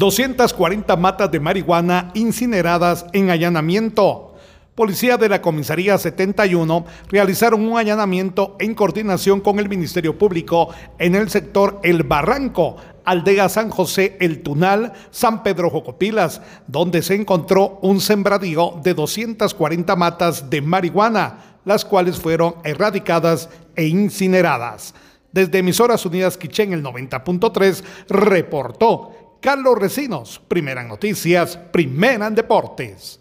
240 matas de marihuana incineradas en allanamiento. Policía de la Comisaría 71 realizaron un allanamiento en coordinación con el Ministerio Público en el sector El Barranco, Aldea San José El Tunal, San Pedro Jocopilas, donde se encontró un sembradío de 240 matas de marihuana, las cuales fueron erradicadas e incineradas. Desde Emisoras Unidas Quichén, el 90.3, reportó Carlos Recinos, Primera en Noticias, Primera en Deportes.